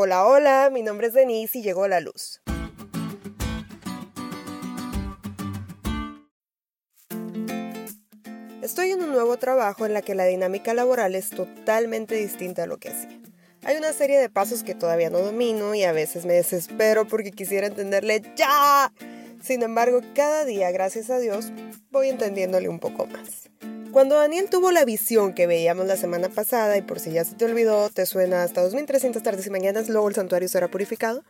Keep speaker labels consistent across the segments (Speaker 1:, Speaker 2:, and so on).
Speaker 1: Hola, hola, mi nombre es Denise y llegó la luz. Estoy en un nuevo trabajo en la que la dinámica laboral es totalmente distinta a lo que hacía. Hay una serie de pasos que todavía no domino y a veces me desespero porque quisiera entenderle ya. Sin embargo, cada día, gracias a Dios, voy entendiéndole un poco más. Cuando Daniel tuvo la visión que veíamos la semana pasada, y por si ya se te olvidó, te suena hasta 2300 tardes y mañanas, luego el santuario será purificado.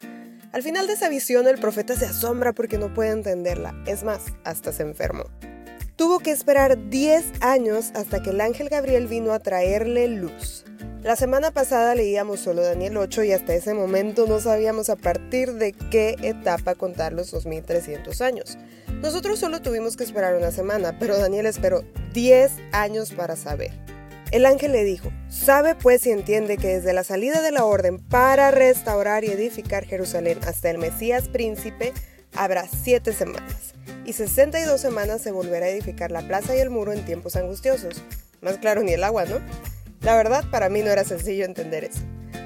Speaker 1: Al final de esa visión, el profeta se asombra porque no puede entenderla. Es más, hasta se enfermó. Tuvo que esperar 10 años hasta que el ángel Gabriel vino a traerle luz. La semana pasada leíamos solo Daniel 8 y hasta ese momento no sabíamos a partir de qué etapa contar los 2300 años. Nosotros solo tuvimos que esperar una semana, pero Daniel esperó 10 años para saber. El ángel le dijo, sabe pues y entiende que desde la salida de la orden para restaurar y edificar Jerusalén hasta el Mesías príncipe habrá 7 semanas, y 62 semanas se volverá a edificar la plaza y el muro en tiempos angustiosos. Más claro ni el agua, ¿no? La verdad, para mí no era sencillo entender eso.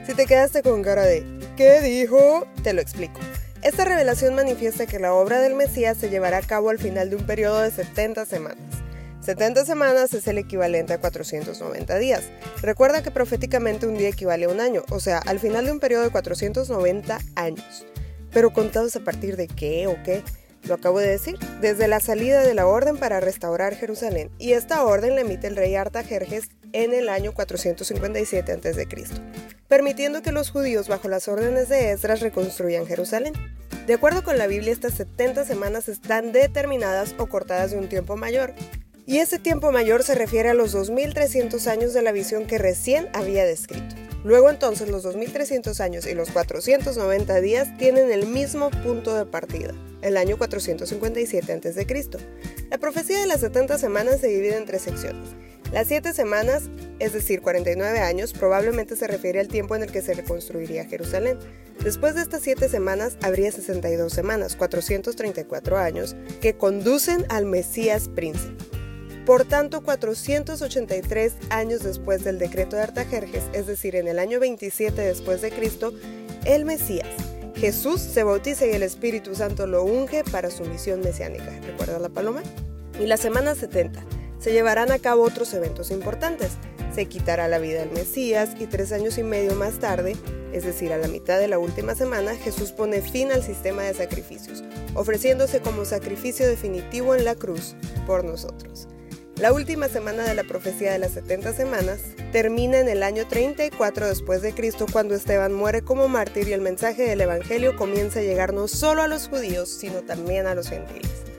Speaker 1: Si te quedaste con cara de ¿qué dijo? Te lo explico. Esta revelación manifiesta que la obra del Mesías se llevará a cabo al final de un periodo de 70 semanas. 70 semanas es el equivalente a 490 días. Recuerda que proféticamente un día equivale a un año, o sea, al final de un periodo de 490 años. Pero contados a partir de qué o qué, lo acabo de decir, desde la salida de la orden para restaurar Jerusalén. Y esta orden la emite el rey Artajerjes en el año 457 a.C., permitiendo que los judíos bajo las órdenes de Esdras reconstruyan Jerusalén. De acuerdo con la Biblia, estas 70 semanas están determinadas o cortadas de un tiempo mayor, y ese tiempo mayor se refiere a los 2300 años de la visión que recién había descrito. Luego entonces los 2300 años y los 490 días tienen el mismo punto de partida, el año 457 a.C. La profecía de las 70 semanas se divide en tres secciones. Las 7 semanas, es decir, 49 años, probablemente se refiere al tiempo en el que se reconstruiría Jerusalén. Después de estas 7 semanas habría 62 semanas, 434 años, que conducen al Mesías príncipe. Por tanto, 483 años después del decreto de Artajerjes, es decir, en el año 27 después de Cristo, el Mesías, Jesús, se bautiza y el Espíritu Santo lo unge para su misión mesiánica. ¿Recuerda la paloma? Y la semana 70 se llevarán a cabo otros eventos importantes. Se quitará la vida del Mesías y tres años y medio más tarde, es decir, a la mitad de la última semana, Jesús pone fin al sistema de sacrificios, ofreciéndose como sacrificio definitivo en la cruz por nosotros. La última semana de la profecía de las 70 semanas termina en el año 34 después de Cristo cuando Esteban muere como mártir y el mensaje del Evangelio comienza a llegar no solo a los judíos, sino también a los gentiles.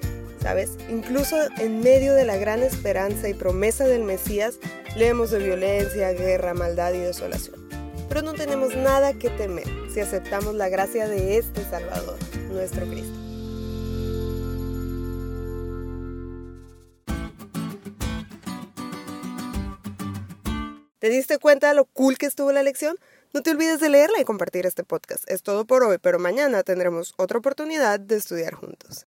Speaker 1: ¿Sabes? Incluso en medio de la gran esperanza y promesa del Mesías, leemos de violencia, guerra, maldad y desolación. Pero no tenemos nada que temer si aceptamos la gracia de este Salvador, nuestro Cristo. ¿Te diste cuenta de lo cool que estuvo la lección? No te olvides de leerla y compartir este podcast. Es todo por hoy, pero mañana tendremos otra oportunidad de estudiar juntos.